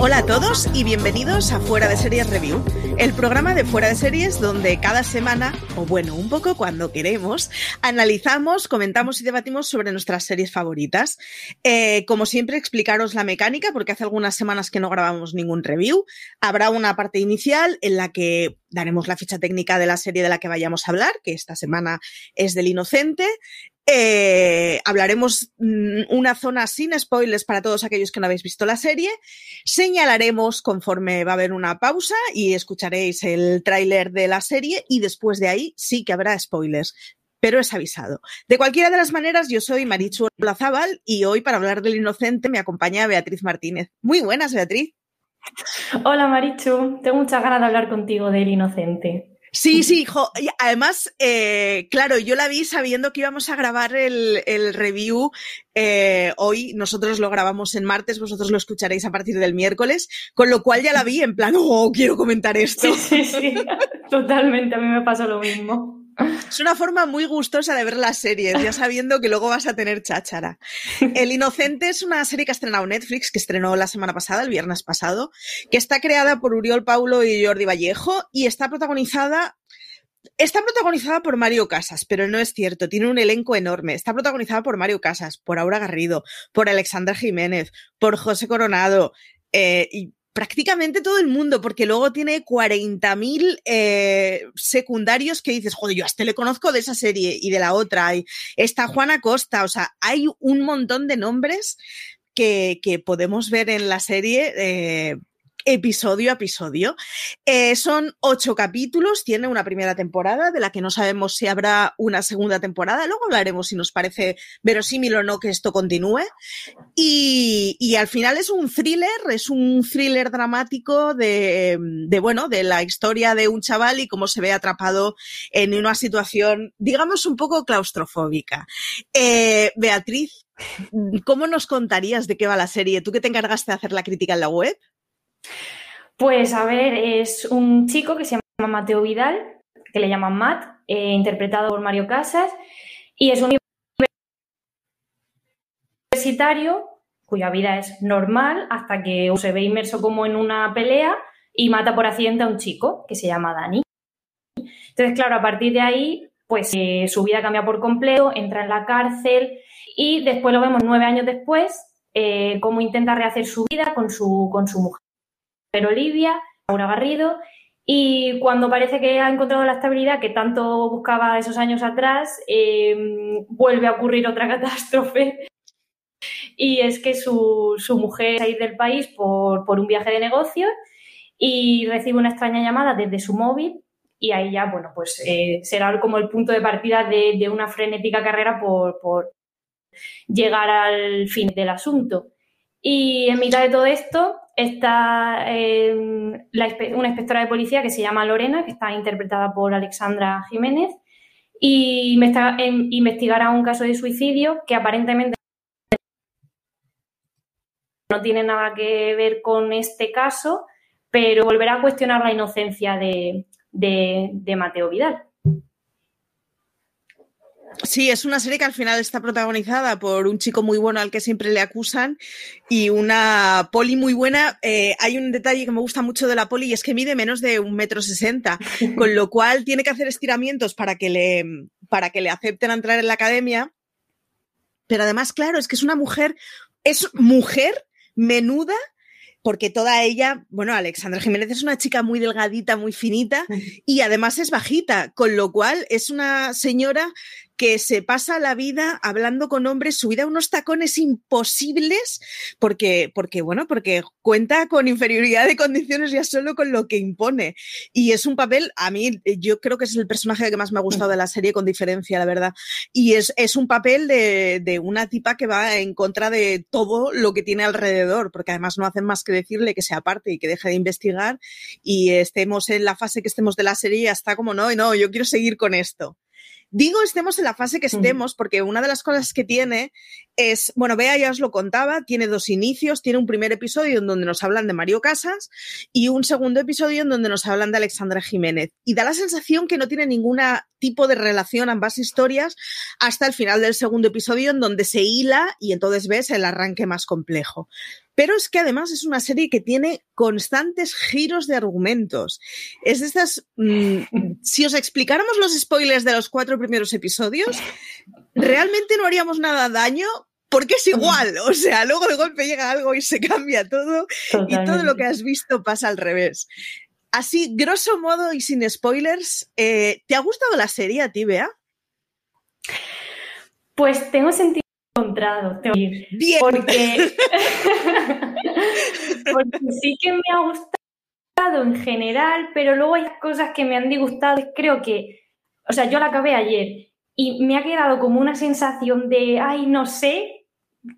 Hola a todos y bienvenidos a Fuera de Series Review, el programa de Fuera de Series donde cada semana, o bueno, un poco cuando queremos, analizamos, comentamos y debatimos sobre nuestras series favoritas. Eh, como siempre, explicaros la mecánica, porque hace algunas semanas que no grabamos ningún review. Habrá una parte inicial en la que daremos la ficha técnica de la serie de la que vayamos a hablar, que esta semana es del Inocente. Eh, hablaremos mm, una zona sin spoilers para todos aquellos que no habéis visto la serie. Señalaremos conforme va a haber una pausa y escucharéis el tráiler de la serie y después de ahí sí que habrá spoilers. Pero es avisado. De cualquiera de las maneras, yo soy Marichu Olazábal y hoy para hablar del inocente me acompaña Beatriz Martínez. Muy buenas, Beatriz. Hola Marichu, tengo muchas ganas de hablar contigo del inocente. Sí, sí, jo, y además, eh, claro, yo la vi sabiendo que íbamos a grabar el, el review eh, hoy. Nosotros lo grabamos en martes, vosotros lo escucharéis a partir del miércoles, con lo cual ya la vi en plan, oh, quiero comentar esto. Sí, sí, sí, totalmente, a mí me pasó lo mismo. Es una forma muy gustosa de ver las series, ya sabiendo que luego vas a tener cháchara. El Inocente es una serie que ha estrenado Netflix, que estrenó la semana pasada, el viernes pasado, que está creada por Uriol Paulo y Jordi Vallejo y está protagonizada Está protagonizada por Mario Casas, pero no es cierto, tiene un elenco enorme. Está protagonizada por Mario Casas, por Aura Garrido, por Alexandra Jiménez, por José Coronado eh, y prácticamente todo el mundo, porque luego tiene 40.000 eh, secundarios que dices, joder, yo a este le conozco de esa serie y de la otra. Y está Juana Costa, o sea, hay un montón de nombres que, que podemos ver en la serie. Eh, episodio a episodio. Eh, son ocho capítulos, tiene una primera temporada de la que no sabemos si habrá una segunda temporada. Luego hablaremos si nos parece verosímil o no que esto continúe. Y, y al final es un thriller, es un thriller dramático de, de, bueno, de la historia de un chaval y cómo se ve atrapado en una situación, digamos, un poco claustrofóbica. Eh, Beatriz, ¿cómo nos contarías de qué va la serie? ¿Tú que te encargaste de hacer la crítica en la web? Pues a ver, es un chico que se llama Mateo Vidal, que le llaman Matt, eh, interpretado por Mario Casas, y es un universitario cuya vida es normal hasta que se ve inmerso como en una pelea y mata por accidente a un chico que se llama Dani. Entonces, claro, a partir de ahí, pues eh, su vida cambia por completo, entra en la cárcel y después lo vemos nueve años después, eh, cómo intenta rehacer su vida con su, con su mujer. Olivia, Laura Garrido, y cuando parece que ha encontrado la estabilidad que tanto buscaba esos años atrás, eh, vuelve a ocurrir otra catástrofe. Y es que su, su mujer ir del país por, por, un viaje de negocios y recibe una extraña llamada desde su móvil y ahí ya, bueno, pues eh, será como el punto de partida de, de una frenética carrera por, por llegar al fin del asunto. Y en mitad de todo esto, está eh, una inspectora de policía que se llama Lorena, que está interpretada por Alexandra Jiménez, y me está, investigará un caso de suicidio que aparentemente no tiene nada que ver con este caso, pero volverá a cuestionar la inocencia de, de Mateo Vidal. Sí, es una serie que al final está protagonizada por un chico muy bueno al que siempre le acusan y una poli muy buena. Eh, hay un detalle que me gusta mucho de la poli y es que mide menos de un metro sesenta, con lo cual tiene que hacer estiramientos para que le, para que le acepten entrar en la academia. Pero además, claro, es que es una mujer, es mujer menuda porque toda ella, bueno, Alexandra Jiménez es una chica muy delgadita, muy finita y además es bajita, con lo cual es una señora que se pasa la vida hablando con hombres, subida a unos tacones imposibles, porque, porque, bueno, porque cuenta con inferioridad de condiciones ya solo con lo que impone. Y es un papel, a mí, yo creo que es el personaje que más me ha gustado de la serie, con diferencia, la verdad. Y es, es un papel de, de una tipa que va en contra de todo lo que tiene alrededor, porque además no hacen más que decirle que se aparte y que deje de investigar y estemos en la fase que estemos de la serie y ya está como, no, no, yo quiero seguir con esto. Digo estemos en la fase que estemos porque una de las cosas que tiene es, bueno, Bea ya os lo contaba, tiene dos inicios, tiene un primer episodio en donde nos hablan de Mario Casas y un segundo episodio en donde nos hablan de Alexandra Jiménez. Y da la sensación que no tiene ningún tipo de relación ambas historias hasta el final del segundo episodio en donde se hila y entonces ves el arranque más complejo. Pero es que además es una serie que tiene constantes giros de argumentos. Es de estas. Mm, si os explicáramos los spoilers de los cuatro primeros episodios, realmente no haríamos nada daño porque es igual. O sea, luego de golpe llega algo y se cambia todo y todo lo que has visto pasa al revés. Así, grosso modo y sin spoilers, eh, ¿te ha gustado la serie a ti, Bea? Pues tengo sentido encontrado. Bien. Porque, porque sí que me ha gustado en general, pero luego hay cosas que me han disgustado. Creo que, o sea, yo la acabé ayer y me ha quedado como una sensación de, ay, no sé,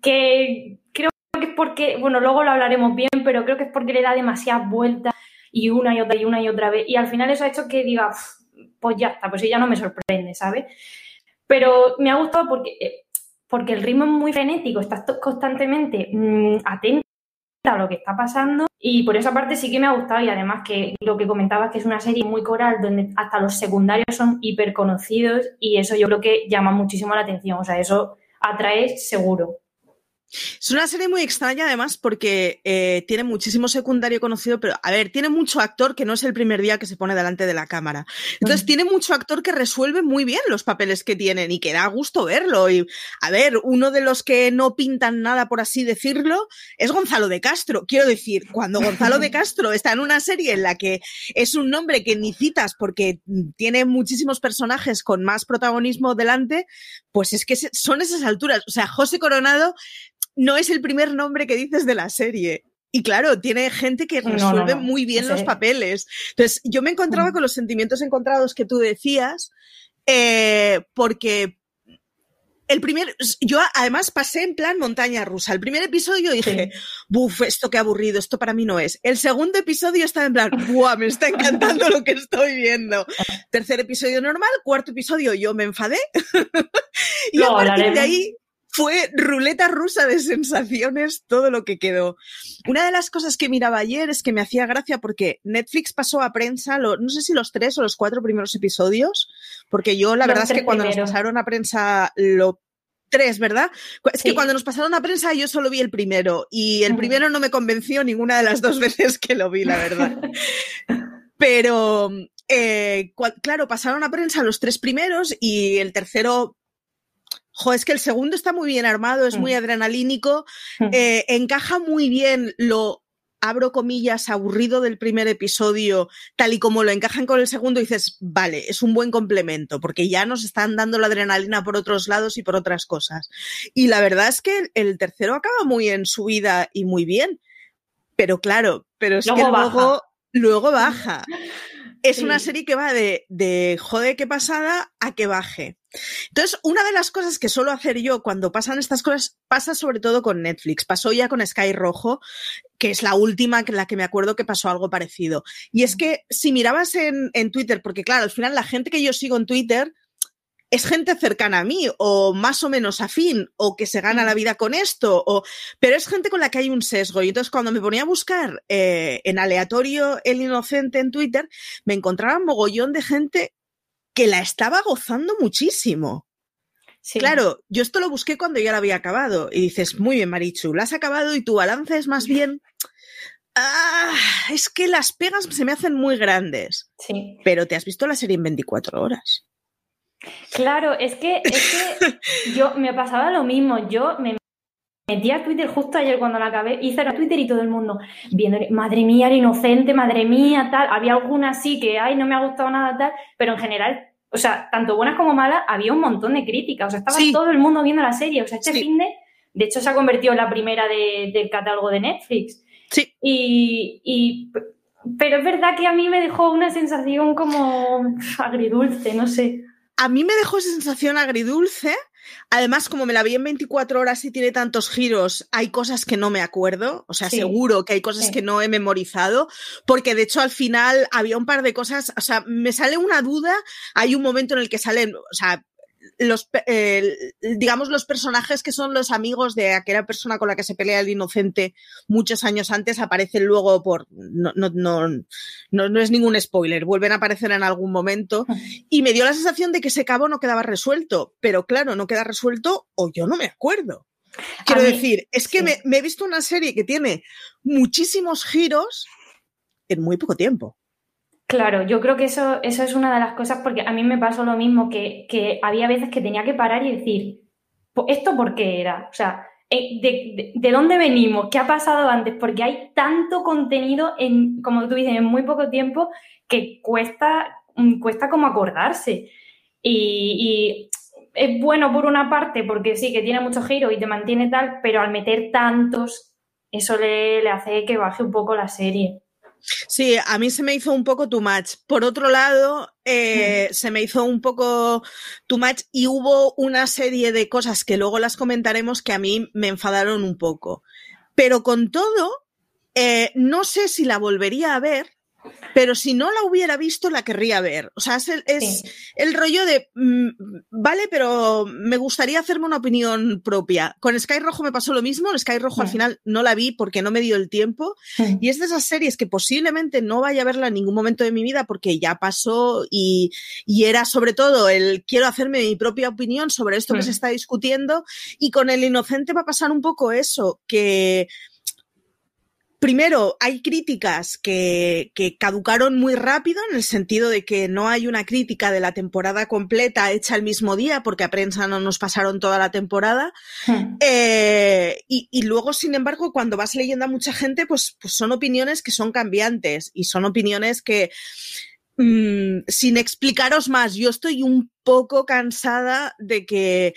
que creo que es porque, bueno, luego lo hablaremos bien, pero creo que es porque le da demasiadas vueltas y una y otra y una y otra vez. Y al final eso ha hecho que diga, pues ya está, pues ya no me sorprende, ¿sabes? Pero me ha gustado porque eh, porque el ritmo es muy frenético, estás constantemente mm, atento a lo que está pasando y por esa parte sí que me ha gustado y además que lo que comentabas que es una serie muy coral donde hasta los secundarios son hiper conocidos y eso yo creo que llama muchísimo la atención, o sea, eso atrae seguro. Es una serie muy extraña además porque eh, tiene muchísimo secundario conocido, pero a ver, tiene mucho actor que no es el primer día que se pone delante de la cámara. Entonces tiene mucho actor que resuelve muy bien los papeles que tienen y que da gusto verlo. Y a ver, uno de los que no pintan nada, por así decirlo, es Gonzalo de Castro. Quiero decir, cuando Gonzalo de Castro está en una serie en la que es un nombre que ni citas porque tiene muchísimos personajes con más protagonismo delante, pues es que son esas alturas. O sea, José Coronado no es el primer nombre que dices de la serie. Y claro, tiene gente que resuelve muy bien los papeles. Entonces, yo me encontraba mm. con los sentimientos encontrados que tú decías, eh, porque el primer, yo además pasé en plan montaña rusa. El primer episodio dije, buf, esto qué aburrido, esto para mí no es. El segundo episodio estaba en plan, buah, me está encantando lo que estoy viendo. Tercer episodio normal, cuarto episodio yo me enfadé. y a partir de ahí fue ruleta rusa de sensaciones todo lo que quedó. Una de las cosas que miraba ayer es que me hacía gracia porque Netflix pasó a prensa, no sé si los tres o los cuatro primeros episodios, porque yo la verdad es que cuando nos pasaron a prensa lo tres, ¿verdad? Es que cuando nos pasaron a prensa yo solo vi el primero y el primero no me convenció ninguna de las dos veces que lo vi, la verdad. Pero, eh, claro, pasaron a prensa los tres primeros y el tercero Jo, es que el segundo está muy bien armado, es muy mm. adrenalínico, mm. eh, encaja muy bien lo abro comillas, aburrido del primer episodio, tal y como lo encajan con el segundo, dices, vale, es un buen complemento, porque ya nos están dando la adrenalina por otros lados y por otras cosas. Y la verdad es que el tercero acaba muy en su vida y muy bien. Pero claro, pero es que luego, luego baja. Es una serie que va de, de jode que pasada a que baje. Entonces, una de las cosas que suelo hacer yo cuando pasan estas cosas, pasa sobre todo con Netflix, pasó ya con Sky Rojo, que es la última que la que me acuerdo que pasó algo parecido. Y es que si mirabas en, en Twitter, porque claro, al final la gente que yo sigo en Twitter es gente cercana a mí o más o menos afín o que se gana la vida con esto, o, pero es gente con la que hay un sesgo. Y entonces cuando me ponía a buscar eh, en aleatorio el inocente en Twitter, me encontraba un mogollón de gente que la estaba gozando muchísimo. Sí. Claro, yo esto lo busqué cuando ya la había acabado y dices, muy bien, Marichu, la has acabado y tu balance es más bien... Ah, es que las pegas se me hacen muy grandes. Sí. Pero te has visto la serie en 24 horas. Claro, es que, es que yo me pasaba lo mismo. Yo me metí a Twitter justo ayer cuando la acabé, hice a Twitter y todo el mundo viendo, madre mía, era inocente, madre mía, tal. Había algunas sí que, ay, no me ha gustado nada, tal, pero en general, o sea, tanto buenas como malas, había un montón de críticas. O sea, estaba Sí. todo el mundo viendo la serie. O sea, este Sí. fin de, de hecho, se ha convertido en la primera de- del catálogo de Netflix. Sí. Y, y- pero es verdad que a mí me dejó una sensación como agridulce, no sé. A mí me dejó esa sensación agridulce. Además, como me la vi en 24 horas y tiene tantos giros, hay cosas que no me acuerdo. O sea, Sí. seguro que hay cosas Sí. que no he memorizado, porque de hecho al final había un par de cosas. O sea, me sale una duda. Hay un momento en el que salen, o sea, los, eh, digamos, los personajes que son los amigos de aquella persona con la que se pelea el inocente muchos años antes aparecen luego por. No, no, no, no, no es ningún spoiler, vuelven a aparecer en algún momento. Y me dio la sensación de que ese cabo no quedaba resuelto, pero claro, no queda resuelto o yo no me acuerdo. Quiero mí- decir, es que sí. me, me he visto una serie que tiene muchísimos giros en muy poco tiempo. Claro, yo creo que eso, eso es una de las cosas, porque a mí me pasó lo mismo, que, que había veces que tenía que parar y decir, "¿Po- ¿esto por qué era? O sea, eh, ¿de, de, de dónde venimos? ¿Qué ha pasado antes? Porque hay tanto contenido, en, como tú dices, en muy poco tiempo, que cuesta, mm, cuesta como acordarse. Y, y es bueno por una parte, porque sí, que tiene mucho giro y te mantiene tal, pero al meter tantos, eso le, le hace que baje un poco la serie. Sí, a mí se me hizo un poco too much. Por otro lado, eh, se me hizo un poco too much y hubo una serie de cosas que luego las comentaremos que a mí me enfadaron un poco. Pero con todo, eh, no sé si la volvería a ver, pero si no la hubiera visto, la querría ver. O sea, es el, es Sí. el rollo de, mm, vale, pero me gustaría hacerme una opinión propia. Con Sky Rojo me pasó lo mismo. Sky Rojo al Mm. final no la vi porque no me dio el tiempo. Y es de esas series que posiblemente no vaya a verla en ningún momento de mi vida porque ya pasó y, y era sobre todo el quiero hacerme mi propia opinión sobre esto que Mm. se está discutiendo. Y con el inocente va a pasar un poco eso, que primero hay críticas que, que caducaron muy rápido en el sentido de que no hay una crítica de la temporada completa hecha el mismo día porque a prensa no nos pasaron toda la temporada. Eh, y, y luego, sin embargo, cuando vas leyendo a mucha gente, pues, pues son opiniones que son cambiantes y son opiniones que, mm, sin explicaros más, yo estoy un poco cansada de que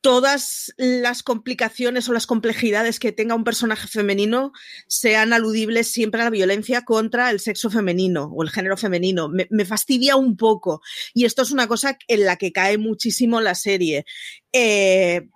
todas las complicaciones o las complejidades que tenga un personaje femenino sean aludibles siempre a la violencia contra el sexo femenino o el género femenino. Me, me fastidia un poco y esto es una cosa en la que cae muchísimo la serie. Eh,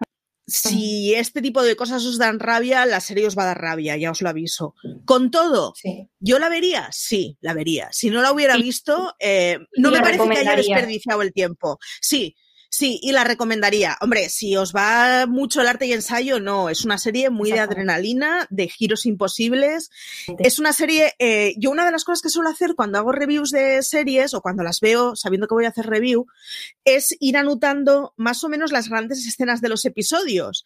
si este tipo de cosas os dan rabia, la serie os va a dar rabia, ya os lo aviso. Con todo, Sí. ¿yo la vería? Sí, la vería. Si no la hubiera visto, eh, no me parece que haya desperdiciado el tiempo. Sí, sí, y la recomendaría. Hombre, si os va mucho el arte y ensayo, no. Es una serie muy de adrenalina, de giros imposibles. Es una serie. eh, yo, una de las cosas que suelo hacer cuando hago reviews de series o cuando las veo sabiendo que voy a hacer review es ir anotando más o menos las grandes escenas de los episodios.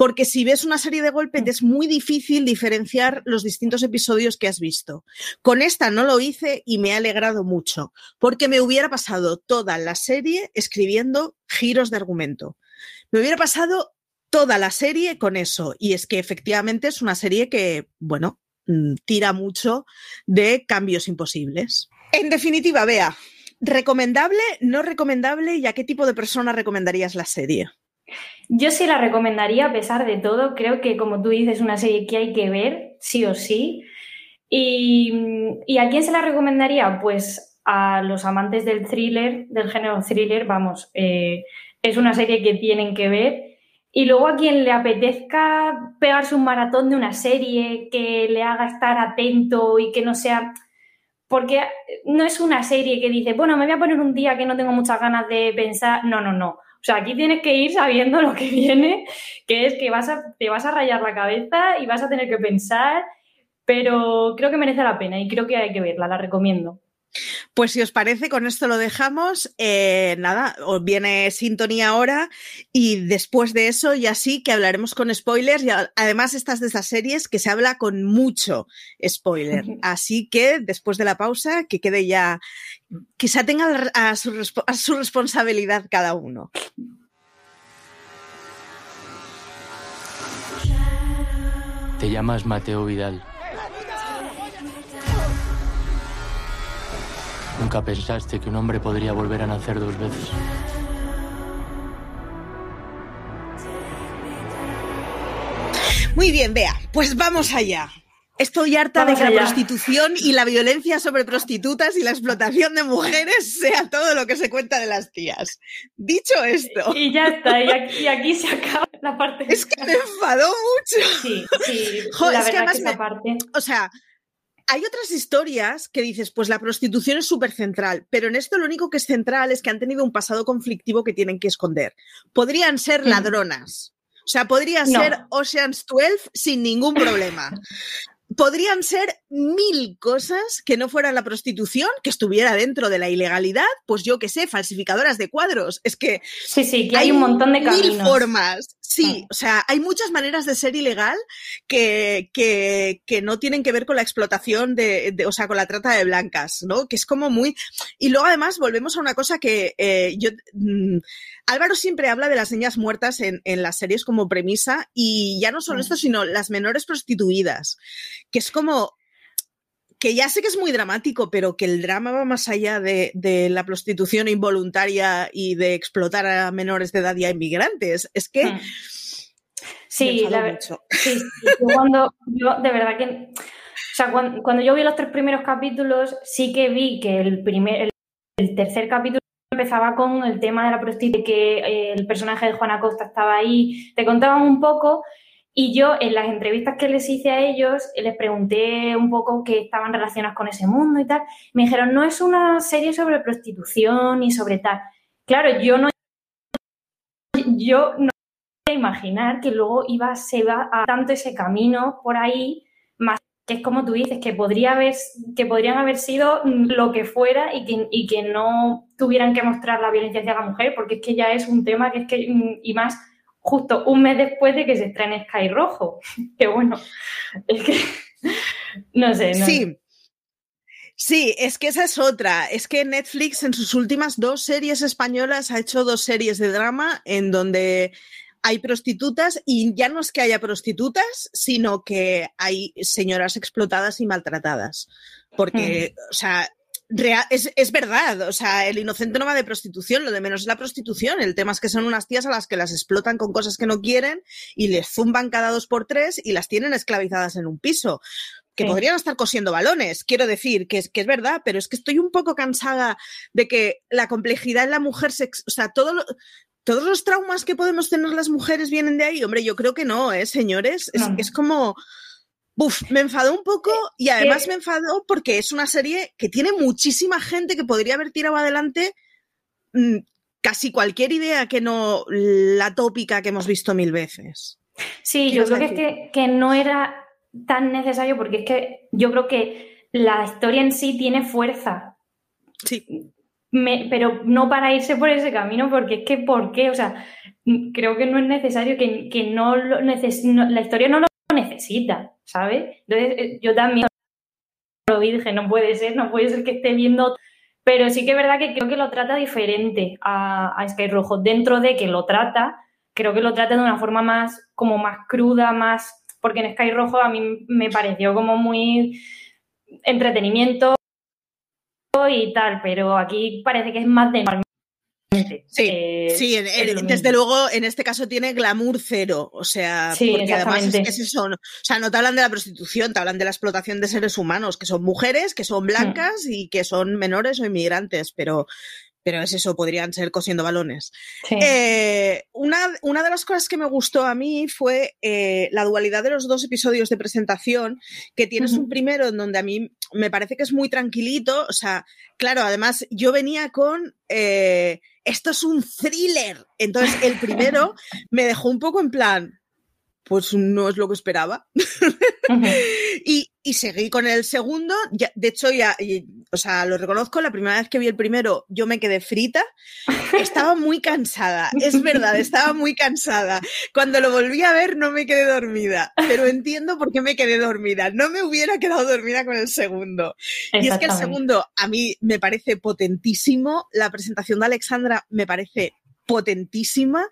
Porque si ves una serie de golpe, te es muy difícil diferenciar los distintos episodios que has visto. Con esta no lo hice y me ha alegrado mucho, porque me hubiera pasado toda la serie escribiendo giros de argumento. Me hubiera pasado toda la serie con eso. Y es que efectivamente es una serie que, bueno, mm, tira mucho de cambios imposibles. En definitiva, vea, ¿recomendable, no recomendable y a qué tipo de persona recomendarías la serie? Yo sí la recomendaría a pesar de todo. Creo que, como tú dices, es una serie que hay que ver, sí o sí. Y, ¿y a quién se la recomendaría? Pues a los amantes del thriller, del género thriller, vamos, eh, es una serie que tienen que ver. Y luego a quien le apetezca pegarse un maratón de una serie que le haga estar atento y que no sea... Porque no es una serie que dice, bueno, me voy a poner un día que no tengo muchas ganas de pensar. No, no, no. O sea, aquí tienes que ir sabiendo lo que viene, que es que vas a, te vas a rayar la cabeza y vas a tener que pensar, pero creo que merece la pena y creo que hay que verla, la recomiendo. Pues si os parece, con esto lo dejamos. Eh, nada, os viene sintonía ahora y después de eso ya sí que hablaremos con spoilers y además estas de esas series que se habla con mucho spoiler. Así que después de la pausa, que quede ya, quizá tenga a su, a su responsabilidad cada uno. Te llamas Mateo Vidal. Nunca pensaste que un hombre podría volver a nacer dos veces. Muy bien, vea, pues vamos allá. Estoy harta Vamos de que la prostitución y la violencia sobre prostitutas y la explotación de mujeres sea todo lo que se cuenta de las tías. Dicho esto, Y ya está, y aquí, y aquí se acaba la parte. es que me enfadó mucho. Sí, sí, Jo, la es que verdad además que esa me- parte. O sea, hay otras historias que dices, pues la prostitución es súper central, pero en esto lo único que es central es que han tenido un pasado conflictivo que tienen que esconder. Podrían ser ladronas. O sea, podría No. ser Ocean's 12 sin ningún problema. Podrían ser mil cosas que no fueran la prostitución, que estuviera dentro de la ilegalidad, pues yo qué sé, falsificadoras de cuadros. Es que Sí, sí, que hay, un montón de mil caminos. formas. Sí, Mm. o sea, hay muchas maneras de ser ilegal que, que, que no tienen que ver con la explotación de, de- o sea, con la trata de blancas, ¿no? Que es como muy. Y luego, además, volvemos a una cosa que eh, yo. mm, Álvaro siempre habla de las niñas muertas en, en las series como premisa, y ya no solo Mm. esto, sino las menores prostituidas, que es como que ya sé que es muy dramático, pero que el drama va más allá de, de la prostitución involuntaria y de explotar a menores de edad y a inmigrantes. Es que Mm. Sí, la ver- mucho. sí, sí, yo cuando yo de verdad que o sea, cuando, cuando yo vi los tres primeros capítulos, sí que vi que el primer el, el tercer capítulo empezaba con el tema de la prostitución, que eh, el personaje de Juana Costa estaba ahí, te contaban un poco y yo en las entrevistas que les hice a ellos les pregunté un poco que estaban relacionadas con ese mundo y tal. Me dijeron, no es una serie sobre prostitución y sobre tal. Claro, yo no yo no imaginar que luego iba, se va a tanto ese camino por ahí, que es como tú dices, que podría haber, que podrían haber sido lo que fuera y que, y que no tuvieran que mostrar la violencia hacia la mujer, porque es que ya es un tema que es que, mm, y más justo un mes después de que se estrene Sky Rojo. Que bueno, es que no sé, no Sí. Sí, es que esa es otra. Es que Netflix en sus últimas dos series españolas ha hecho dos series de drama en donde hay prostitutas y ya no es que haya prostitutas, sino que hay señoras explotadas y maltratadas. Porque, o sea, es, es verdad, o sea, el inocente no va de prostitución, lo de menos es la prostitución. El tema es que son unas tías a las que las explotan con cosas que no quieren y les zumban cada dos por tres y las tienen esclavizadas en un piso que Sí. podrían estar cosiendo balones, quiero decir, que es, que es verdad, pero es que estoy un poco cansada de que la complejidad en la mujer, se o sea, todo lo- todos los traumas que podemos tener las mujeres vienen de ahí. Hombre, yo creo que no, ¿eh, señores? Es, No. es como... Uf, me enfadó un poco y además que- me enfadó porque es una serie que tiene muchísima gente que podría haber tirado adelante mm, casi cualquier idea que no la tópica que hemos visto mil veces. Sí, ¿Qué yo creo que, es que, que no era tan necesario porque es que yo creo que la historia en sí tiene fuerza, Sí, Me- pero no para irse por ese camino porque es que ¿por qué? O sea, creo que no es necesario, que, que no lo neces- la historia no lo necesita, ¿sabes? Entonces eh, yo también lo dije, no puede ser, no puede ser que esté viendo... Pero sí que es verdad que creo que lo trata diferente a, a Sky Rojo. Dentro de que lo trata, creo que lo trata de una forma más, como más cruda, más... Porque en Sky Rojo a mí me pareció como muy entretenimiento y tal, pero aquí parece que es más de. Sí, Eh, sí en- en- desde luego en este caso tiene glamour cero, o sea, Sí, porque además es es eso, no- o sea, no te hablan de la prostitución, te hablan de la explotación de seres humanos, que son mujeres, que Hmm. son blancas y que son menores o inmigrantes, pero, pero es eso, podrían ser cosiendo balones. Sí. Eh, una, una de las cosas que me gustó a mí fue eh, la dualidad de los dos episodios de presentación, que tienes un primero en donde a mí me parece que es muy tranquilito, o sea, claro, además yo venía con, eh, esto es un thriller, entonces el primero me dejó un poco en plan, pues no es lo que esperaba. Y, y seguí con el segundo. Ya, de hecho, ya, y- o sea, lo reconozco, la primera vez que vi el primero, yo me quedé frita. Estaba muy cansada, es verdad, estaba muy cansada. Cuando lo volví a ver, no me quedé dormida, pero entiendo por qué me quedé dormida. No me hubiera quedado dormida con el segundo. Y es que el segundo a mí me parece potentísimo, la presentación de Alexandra me parece potentísima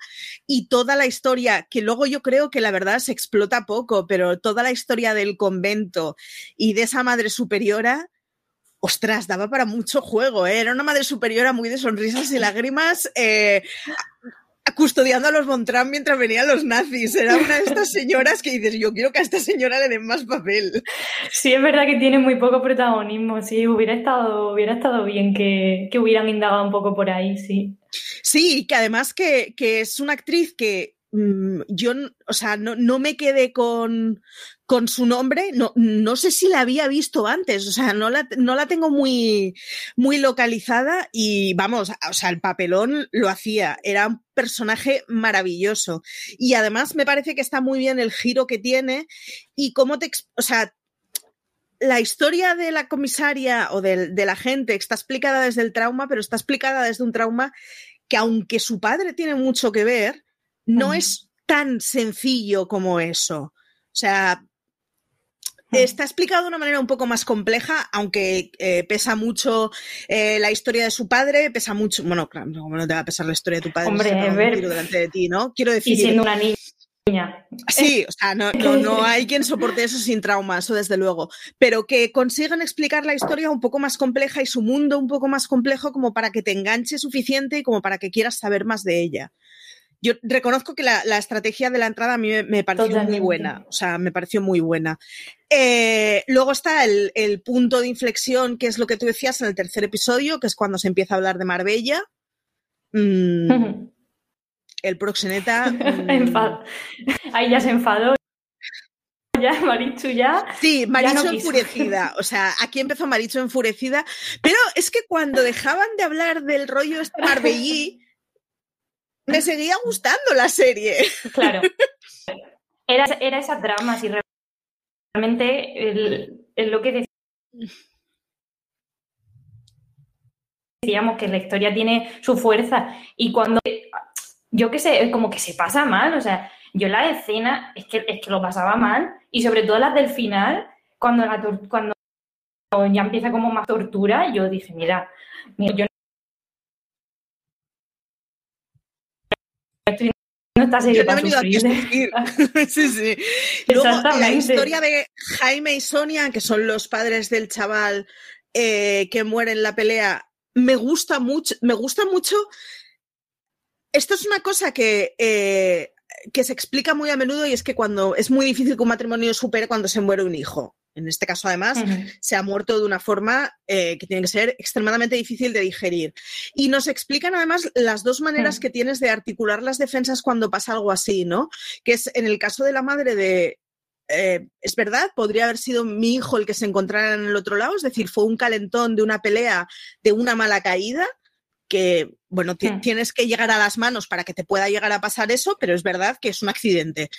y toda la historia, que luego yo creo que la verdad se explota poco, pero toda la historia del convento y de esa madre superiora, ostras, daba para mucho juego, ¿eh? era una madre superiora muy de sonrisas y lágrimas. eh, custodiando a los Montran mientras venían los nazis. Era una de estas señoras que dices, yo quiero que a esta señora le den más papel. Sí, es verdad que tiene muy poco protagonismo. Sí, hubiera estado, hubiera estado bien que, que hubieran indagado un poco por ahí, sí. Sí, que además que, que es una actriz que mm, yo, o sea, no, no me quedé con, con su nombre, no, no sé si la había visto antes, o sea, no la, no la tengo muy, muy localizada y vamos, o sea, el papelón lo hacía, era un personaje maravilloso. Y además me parece que está muy bien el giro que tiene y cómo te, o sea, la historia de la comisaria o de la gente está explicada desde el trauma, pero está explicada desde un trauma que aunque su padre tiene mucho que ver, no es tan sencillo como eso. O sea, Ujú. está explicado de una manera un poco más compleja, aunque eh, pesa mucho eh, la historia de su padre, pesa mucho, bueno, claro, como no te va a pesar la historia de tu padre, Hombre, ver. tiro delante de ti, ¿no? Quiero decir, Y siendo una niña. Sí, o sea, no, no, no hay quien soporte eso sin trauma, eso desde luego. Pero que consigan explicar la historia un poco más compleja y su mundo un poco más complejo como para que te enganche suficiente y como para que quieras saber más de ella. Yo reconozco que la, la estrategia de la entrada a mí me, pareció muy buena, o sea, me pareció muy buena. Eh, luego está el, el punto de inflexión, que es lo que tú decías en el tercer episodio, que es cuando se empieza a hablar de Marbella. Mm. El proxeneta. mm, Enfad- Ahí ya se enfadó. Ya, Marichu, ya. Sí, Maricho no quiso. enfurecida. O sea, aquí empezó Maricho enfurecida. Pero es que cuando dejaban de hablar del rollo este Marbellí, me seguía gustando la serie. Claro. Era, era esa trama, si realmente el- el lo que decíamos que la historia tiene su fuerza y cuando yo qué sé, como que se pasa mal, o sea, yo la escena es que, es que lo pasaba mal y sobre todo las del final, cuando, la cuando ya empieza como más tortura, yo dije, mira, mira, yo no estoy Yo te he para a sufrir. sufrir. sí, sí. Luego, la historia de Jaime y Sonia, que son los padres del chaval eh, que muere en la pelea, me gusta mucho. Me gusta mucho. Esto es una cosa que, eh, que se explica muy a menudo y es que cuando es muy difícil que un matrimonio supere cuando se muere un hijo. En este caso, además, se ha muerto de una forma eh, que tiene que ser extremadamente difícil de digerir. Y nos explican además las dos maneras que tienes de articular las defensas cuando pasa algo así, ¿no? Que es en el caso de la madre de... eh, es verdad, podría haber sido mi hijo el que se encontrara en el otro lado, es decir, fue un calentón de una pelea, de una mala caída, que, bueno, ti- Mm. tienes que llegar a las manos para que te pueda llegar a pasar eso, pero es verdad que es un accidente.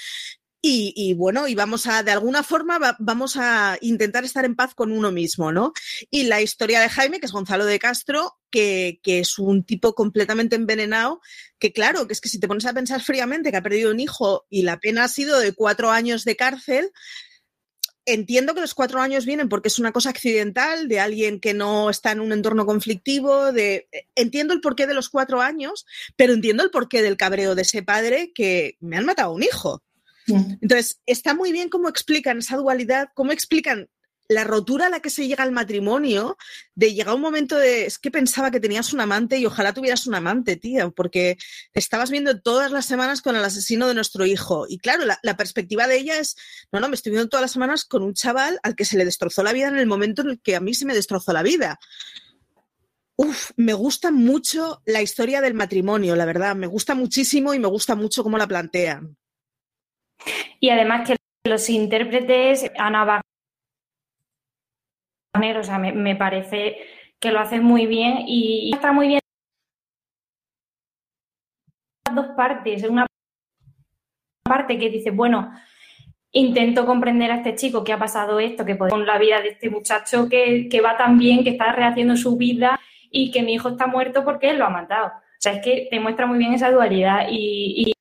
Y, y bueno, y vamos a, de alguna forma, va- vamos a intentar estar en paz con uno mismo, ¿no? Y la historia de Jaime, que es Gonzalo de Castro, que, que es un tipo completamente envenenado, que claro, que es que si te pones a pensar fríamente que ha perdido un hijo y la pena ha sido de cuatro años de cárcel, entiendo que los cuatro años vienen porque es una cosa accidental, de alguien que no está en un entorno conflictivo, de entiendo el porqué de los cuatro años, pero entiendo el porqué del cabreo de ese padre que me han matado a un hijo. Entonces, está muy bien cómo explican esa dualidad, cómo explican la rotura a la que se llega al matrimonio, de llegar un momento de, es que pensaba que tenías un amante y ojalá tuvieras un amante, tío, porque estabas viendo todas las semanas con el asesino de nuestro hijo. Y claro, la, perspectiva de ella es, no, no, me estoy viendo todas las semanas con un chaval al que se le destrozó la vida en el momento en el que a mí se me destrozó la vida. Uf, me gusta mucho la historia del matrimonio, la verdad. Me gusta muchísimo y me gusta mucho cómo la plantean. Y además que los intérpretes, Ana Wagner, o sea, me, me parece que lo hacen muy bien y está muy bien las dos partes. Una parte que dice, bueno, intento comprender a este chico que ha pasado esto, que puede con la vida de este muchacho que, que va tan bien, que está rehaciendo su vida y que mi hijo está muerto porque él lo ha matado. O sea, es que te muestra muy bien esa dualidad y,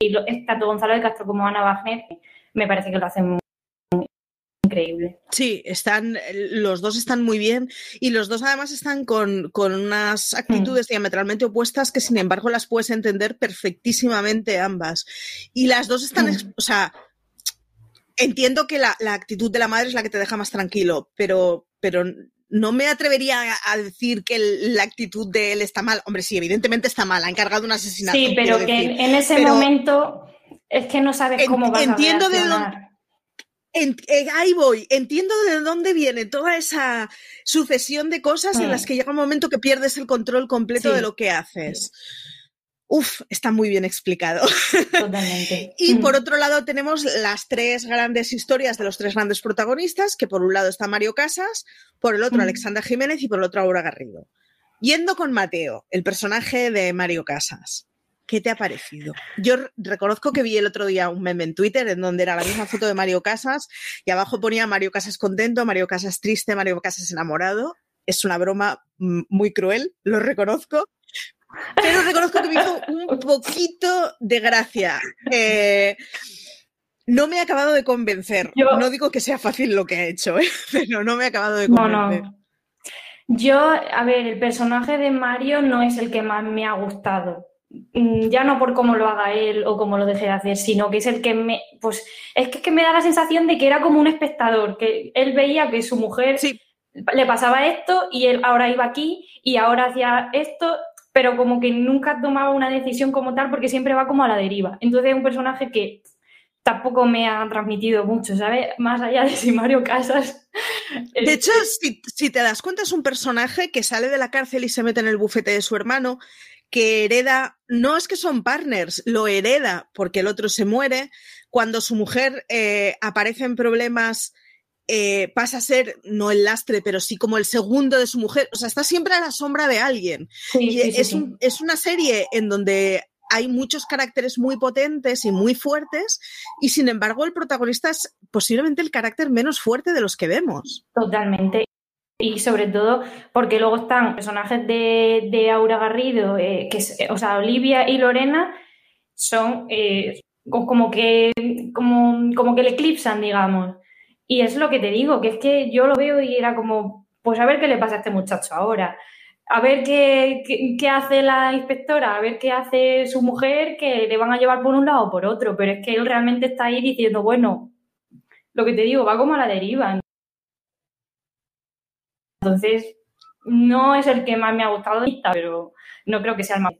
y, lo, tanto Gonzalo de Castro como Ana Wagner me parece que lo hacen increíble. Sí, están, los dos están muy bien y los dos además están con, con unas actitudes mm. diametralmente opuestas que sin embargo las puedes entender perfectísimamente ambas. Y las dos están, mm. o sea, entiendo que la, la, actitud de la madre es la que te deja más tranquilo, pero, pero no me atrevería a decir que la actitud de él está mal. Hombre, sí, evidentemente está mal, ha encargado un asesinato. Sí, pero que en ese pero momento es que no sabes cómo vas entiendo a de dónde, en, eh, ahí voy, entiendo de dónde viene toda esa sucesión de cosas mm. en las que llega un momento que pierdes el control completo sí. de lo que haces. Uf, está muy bien explicado. Totalmente. y mm. por otro lado tenemos las tres grandes historias de los tres grandes protagonistas, que por un lado está Mario Casas, por el otro mm. Alexandra Jiménez y por el otro Aura Garrido. Yendo con Mateo, el personaje de Mario Casas. ¿Qué te ha parecido? Yo reconozco que vi el otro día un meme en Twitter en donde era la misma foto de Mario Casas y abajo ponía Mario Casas contento, Mario Casas triste, Mario Casas enamorado. Es una broma muy cruel, lo reconozco, pero reconozco que me hizo un poquito de gracia. Eh, no me ha acabado de convencer. Yo, no digo que sea fácil lo que ha hecho, ¿eh? pero no me ha acabado de convencer. No, no. Yo, a ver, el personaje de Mario no es el que más me ha gustado. Mm, ya no por cómo lo haga él o cómo lo deje de hacer, sino que es el que me, pues, es que, es que me da la sensación de que era como un espectador, que él veía que su mujer sí. le pasaba esto y él ahora iba aquí y ahora hacía esto, pero como que nunca tomaba una decisión como tal porque siempre va como a la deriva. Entonces es un personaje que tampoco me ha transmitido mucho, ¿sabes? Más allá de si Mario Casas. De hecho, si, si, te das cuenta, es un personaje que sale de la cárcel y se mete en el bufete de su hermano, que hereda, no es que son partners, lo hereda porque el otro se muere. Cuando su mujer eh, aparece en problemas, eh, pasa a ser, no el lastre, pero sí como el segundo de su mujer. O sea, está siempre a la sombra de alguien. Sí, y sí, es, sí, un, es una serie en donde hay muchos caracteres muy potentes y muy fuertes, y sin embargo el protagonista es posiblemente el carácter menos fuerte de los que vemos. Totalmente. Y sobre todo porque luego están personajes de, Aura Garrido, eh, que es, o sea, Olivia y Lorena son eh, como, que, como, como que le eclipsan, digamos. Y es lo que te digo, que es que yo lo veo y era como, pues a ver qué le pasa a este muchacho ahora a ver qué, qué, hace la inspectora, a ver qué hace su mujer, que le van a llevar por un lado o por otro, pero es que él realmente está ahí diciendo, bueno, lo que te digo, va como a la deriva. Entonces, no es el que más me ha gustado, pero no creo que sea el más.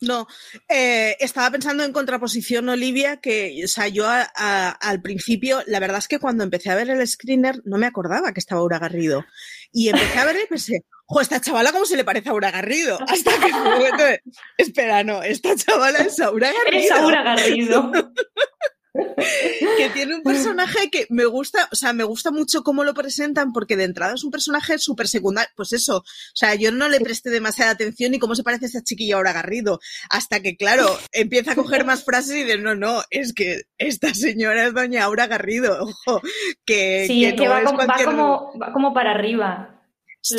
No, eh, estaba pensando en contraposición, Olivia, que, o sea, yo a, a, al principio, la verdad es que cuando empecé a ver el screener no me acordaba que estaba Aura Garrido. Y empecé a ver y pensé, jo, esta chavala cómo se le parece a Aura Garrido. Hasta que espera, no, esta chavala es Aura Garrido. Es Aura Garrido. que tiene un personaje que me gusta, o sea, me gusta mucho cómo lo presentan porque de entrada es un personaje súper secundario, pues eso, o sea, yo no le presté demasiada atención y cómo se parece a esta chiquilla ahora Garrido, hasta que, claro, empieza a coger más frases y de no, no, es que esta señora es doña Aura Garrido, ojo, que, sí, que es que no va, es como, va, cualquier... como, va como para arriba.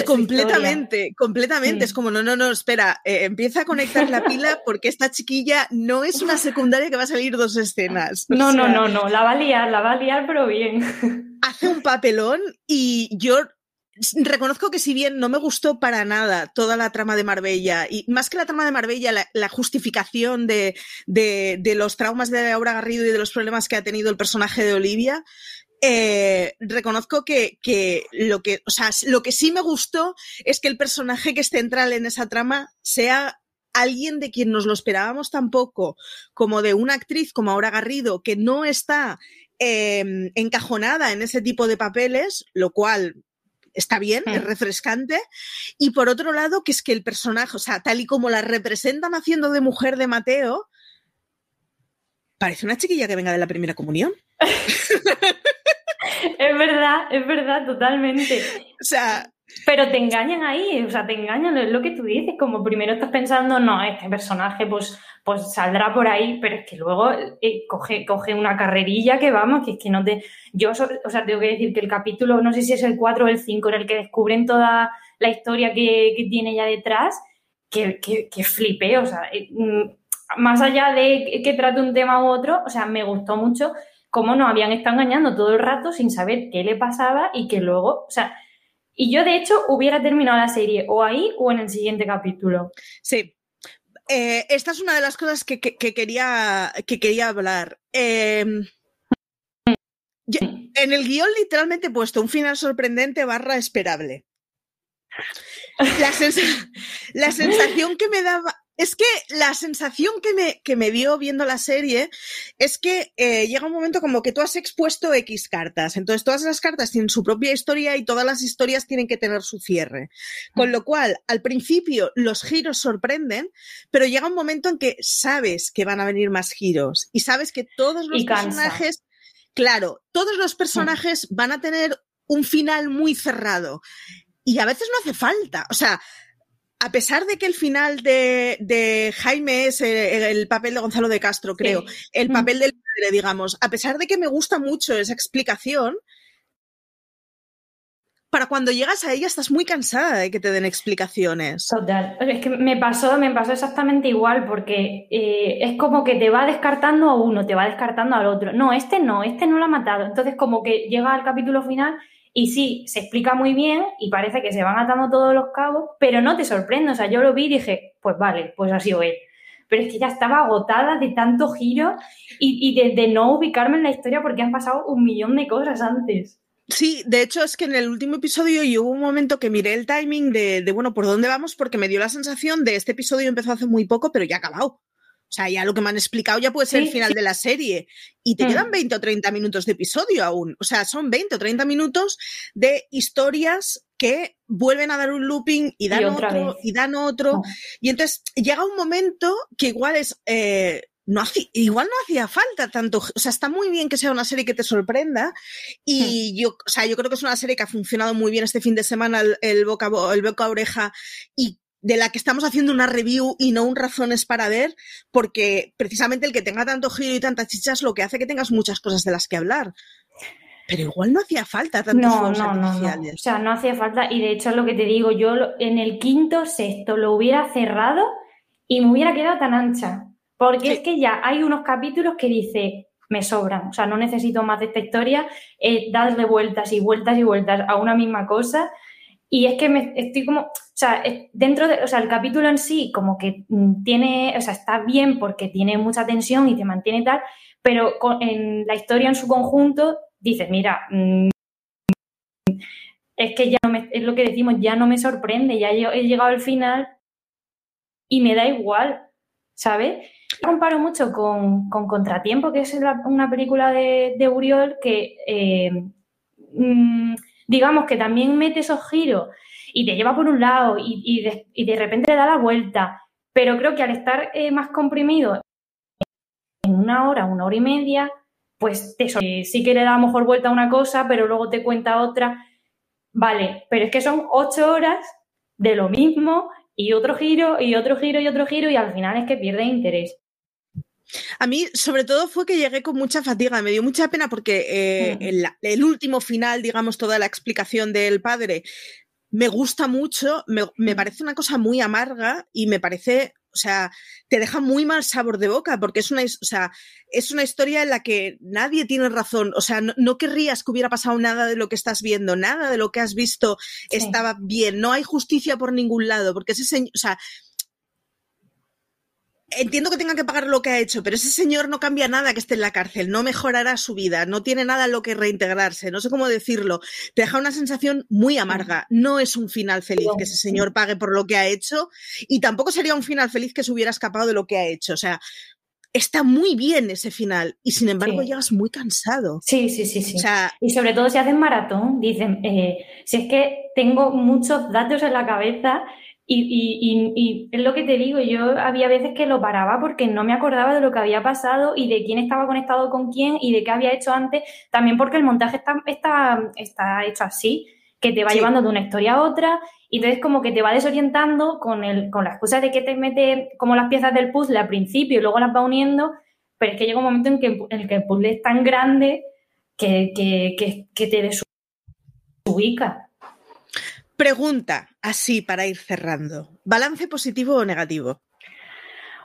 Completamente, completamente. Mm. Es como, no, no, no, espera, eh, empieza a conectar la pila porque esta chiquilla no es una secundaria que va a salir dos escenas. O no, sea, no, no, no, la va a liar, la va a liar, pero bien. Hace un papelón y yo reconozco que si bien no me gustó para nada toda la trama de Marbella, y más que la trama de Marbella, la, la justificación de, de, de, los traumas de Aura Garrido y de los problemas que ha tenido el personaje de Olivia, eh, reconozco que, que, lo que, o sea, lo que sí me gustó es que el personaje que es central en esa trama sea alguien de quien nos lo esperábamos tampoco, como de una actriz como Aura Garrido, que no está eh, encajonada en ese tipo de papeles, lo cual está bien, es refrescante. Y por otro lado, que es que el personaje, o sea, tal y como la representan haciendo de mujer de Mateo, parece una chiquilla que venga de la primera comunión. es verdad, es verdad, totalmente. O sea, pero te engañan ahí, o sea, te engañan, es lo que tú dices, como primero estás pensando, no, este personaje pues, pues saldrá por ahí, pero es que luego eh, coge, coge una carrerilla que vamos, que es que no te... Yo, o sea, tengo que decir que el capítulo, no sé si es el 4 o el 5, en el que descubren toda la historia que, que tiene ya detrás, que, que, que flipe, o sea, eh, mm, más allá de que trate un tema u otro, o sea, me gustó mucho cómo nos habían estado engañando todo el rato sin saber qué le pasaba y que luego, o sea, y yo, de hecho, hubiera terminado la serie o ahí o en el siguiente capítulo. Sí. Eh, esta es una de las cosas que, que, que quería, que quería hablar. Eh, yo, en el guion literalmente he puesto un final sorprendente barra esperable. La, sens la sensación que me daba, es que la sensación que me, que me dio viendo la serie es que eh, llega un momento como que tú has expuesto X cartas. Entonces, todas las cartas tienen su propia historia y todas las historias tienen que tener su cierre. Con lo cual, al principio, los giros sorprenden, pero llega un momento en que sabes que van a venir más giros y sabes que todos los personajes, claro, todos los personajes van a tener un final muy cerrado. Y a veces no hace falta. O sea, a pesar de que el final de, de Jaime es el, el, papel de Gonzalo de Castro, creo, sí. el mm. papel del padre, digamos, a pesar de que me gusta mucho esa explicación, para cuando llegas a ella estás muy cansada de que te den explicaciones. Total. Es que me pasó, me pasó exactamente igual, porque eh, es como que te va descartando a uno, te va descartando al otro. No, este no, este no lo ha matado. Entonces, como que llega al capítulo final y sí, se explica muy bien y parece que se van atando todos los cabos, pero no te sorprende. O sea, yo lo vi y dije, pues vale, pues sido él. Pero es que ya estaba agotada de tanto giro y, y de, de, no ubicarme en la historia porque han pasado un millón de cosas antes. Sí, de hecho es que en el último episodio yo hubo un momento que miré el timing de, de, bueno, ¿por dónde vamos? Porque me dio la sensación de este episodio empezó hace muy poco, pero ya ha acabado. O sea, ya lo que me han explicado ya puede ser sí, el final sí. de la serie. Y te mm. quedan 20 o 30 minutos de episodio aún. O sea, son 20 o 30 minutos de historias que vuelven a dar un looping y dan y otro vez. y dan otro. Oh. Y entonces llega un momento que igual es... Eh, no hacía, igual no hacía falta tanto, o sea, está muy bien que sea una serie que te sorprenda y yo, o sea, yo creo que es una serie que ha funcionado muy bien este fin de semana el, el boca el boca oreja y de la que estamos haciendo una review y no un razones para ver, porque precisamente el que tenga tanto giro y tantas chichas lo que hace que tengas muchas cosas de las que hablar. Pero igual no hacía falta tantos no, no, no, no, O sea, no hacía falta y de hecho es lo que te digo, yo en el quinto, sexto lo hubiera cerrado y me hubiera quedado tan ancha. Porque sí. es que ya hay unos capítulos que dice, me sobran, o sea, no necesito más de esta historia, eh, darle vueltas y vueltas y vueltas a una misma cosa. Y es que estoy como, o sea, dentro de, o sea, el capítulo en sí como que mm, tiene, o sea, está bien porque tiene mucha tensión y te mantiene tal, pero en la historia en su conjunto dices, mira, mmm, es que ya no me, es lo que decimos, ya no me sorprende, ya he, llegado al final y me da igual, ¿sabes? comparo mucho con, con, Contratiempo, que es una película de, de Uriol que, eh, mmm, digamos, que también mete esos giros y te lleva por un lado y, y, de, repente le da la vuelta. Pero creo que al estar eh, más comprimido en una hora, una hora y media, pues eso, eh, sí que le da mejor vuelta a una cosa, pero luego te cuenta otra. Vale, pero es que son ocho horas de lo mismo y otro giro y otro giro y otro giro y al final es que pierde interés. A mí, sobre todo, fue que llegué con mucha fatiga. Me dio mucha pena porque eh, mm. el, el, último final, digamos, toda la explicación del padre, me gusta mucho, me, me, parece una cosa muy amarga y me parece, o sea, te deja muy mal sabor de boca porque es una, o sea, es una historia en la que nadie tiene razón. O sea, no, no querrías que hubiera pasado nada de lo que estás viendo, nada de lo que has visto sí. estaba bien. No hay justicia por ningún lado porque ese señor, o sea, entiendo que tenga que pagar lo que ha hecho, pero ese señor no cambia nada que esté en la cárcel, no mejorará su vida, no tiene nada en lo que reintegrarse, no sé cómo decirlo. Te deja una sensación muy amarga. No es un final feliz que ese señor pague por lo que ha hecho y tampoco sería un final feliz que se hubiera escapado de lo que ha hecho. O sea, está muy bien ese final y sin embargo Sí. llegas muy cansado. Sí, sí, sí, sí. O sea, Y sobre todo si hacen maratón, dicen, eh, si es que tengo muchos datos en la cabeza y, y- y- y es lo que te digo, yo había veces que lo paraba porque no me acordaba de lo que había pasado y de quién estaba conectado con quién y de qué había hecho antes, también porque el montaje está, está, está hecho así, que te va Sí. llevando de una historia a otra y entonces como que te va desorientando con, el, con la excusa de que te mete como las piezas del puzzle al principio y luego las va uniendo, pero es que llega un momento en que, en el que el puzzle es tan grande que, que, que, que te desubica. Pregunta así para ir cerrando. ¿Balance positivo o negativo?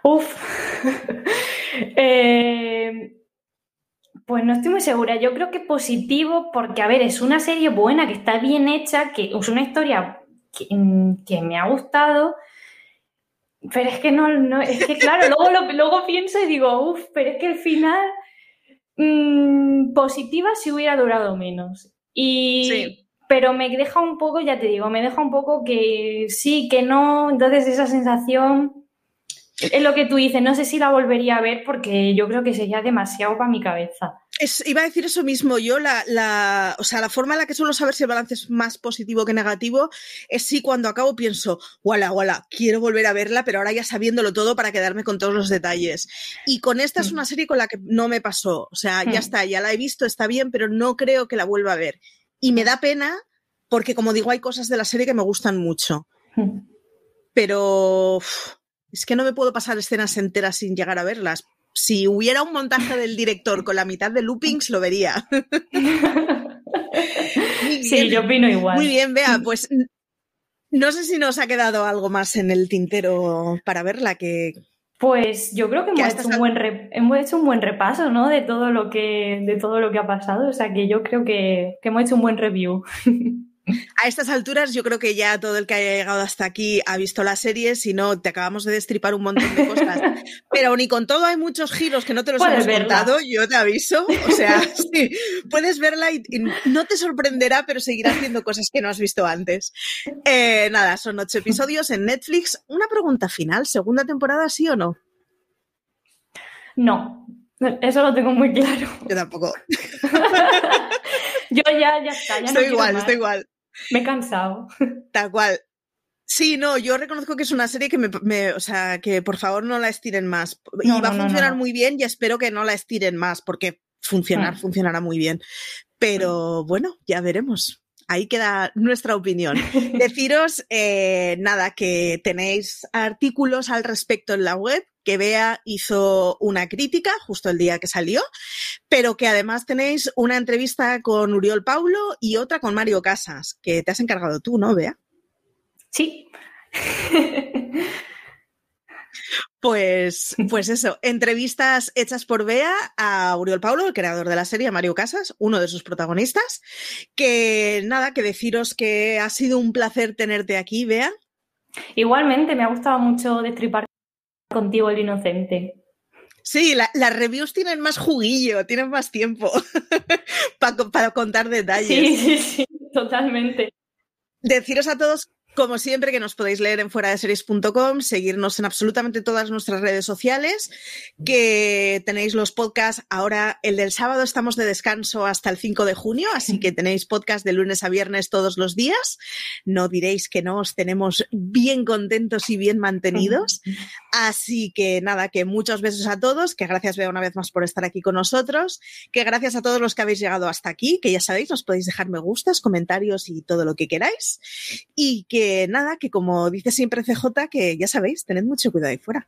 Uf. Eh, pues no estoy muy segura. Yo creo que positivo porque, a ver, es una serie buena, que está bien hecha, que es una historia que, que me ha gustado. Pero es que no, no es que claro, luego, lo- luego pienso y digo, uff, pero es que el final mm, positiva si hubiera durado menos. Y, Sí. Pero me deja un poco, ya te digo, me deja un poco que sí, que no. Entonces esa sensación es lo que tú dices. No sé si la volvería a ver porque yo creo que sería demasiado para mi cabeza. Es- iba a decir eso mismo. Yo, la, la, o sea, la forma en la que suelo saber si el balance es más positivo que negativo es si cuando acabo pienso, wala, wala, quiero volver a verla, pero ahora ya sabiéndolo todo para quedarme con todos los detalles. Y con esta es Mm. una serie con la que no me pasó. O sea, ya Mm. está, ya la he visto, está bien, pero no creo que la vuelva a ver. Y me da pena porque, como digo, hay cosas de la serie que me gustan mucho. Pero uf, es que no me puedo pasar escenas enteras sin llegar a verlas. Si hubiera un montaje del director con la mitad de loopings, lo vería. Sí, yo opino igual. Muy bien, Bea, pues n- no sé si nos ha quedado algo más en el tintero para verla que Pues yo creo que hemos hecho, un buen re- hemos hecho un buen repaso, ¿no? De todo lo que, de todo lo que ha pasado. O sea que yo creo que, que hemos hecho un buen review. a estas alturas yo creo que ya todo el que haya llegado hasta aquí ha visto la serie, si no te acabamos de destripar un montón de cosas. Pero ni con todo hay muchos giros que no te los hemos verla. contado, yo te aviso. O sea, sí, puedes verla y, y no te sorprenderá, pero seguirás viendo cosas que no has visto antes. Eh, nada, son ocho episodios en Netflix. Una pregunta final, ¿segunda temporada sí o no? No, eso lo tengo muy claro. Yo tampoco. Yo ya, ya está, ya no estoy quiero igual, estoy igual. Me he cansado. Tal cual. Sí, no, yo reconozco que es una serie que me, me- o sea, que por favor no la estiren más. Y va no, a funcionar no. muy bien y espero que no la estiren más, porque funcionar, Mm. funcionará muy bien. Pero bueno, ya veremos. Ahí queda nuestra opinión. Deciros, eh, nada, que tenéis artículos al respecto en la web, que Bea hizo una crítica justo el día que salió, pero que además tenéis una entrevista con Uriol Paulo y otra con Mario Casas, que te has encargado tú, ¿no, Bea? Sí. Pues, pues eso, entrevistas hechas por Bea a Uriol Paulo, el creador de la serie, a Mario Casas, uno de sus protagonistas. Que nada, que deciros que ha sido un placer tenerte aquí, Bea. Igualmente, me ha gustado mucho destripar contigo el inocente. Sí, la- las reviews tienen más juguillo, tienen más tiempo pa- para contar detalles. Sí, sí, sí, totalmente. Deciros a todos, como siempre, que nos podéis leer en fuera de series.com, seguirnos en absolutamente todas nuestras redes sociales, que tenéis los podcasts. Ahora, el del sábado estamos de descanso hasta el 5 de junio, así que tenéis podcast de lunes a viernes todos los días. No diréis que no os tenemos bien contentos y bien mantenidos. Así que nada, que muchos besos a todos, que gracias Bea una vez más por estar aquí con nosotros, que gracias a todos los que habéis llegado hasta aquí, que ya sabéis, nos podéis dejar me gustas, comentarios y todo lo que queráis. Y que nada, que como dice siempre CJ, que ya sabéis, tened mucho cuidado ahí fuera.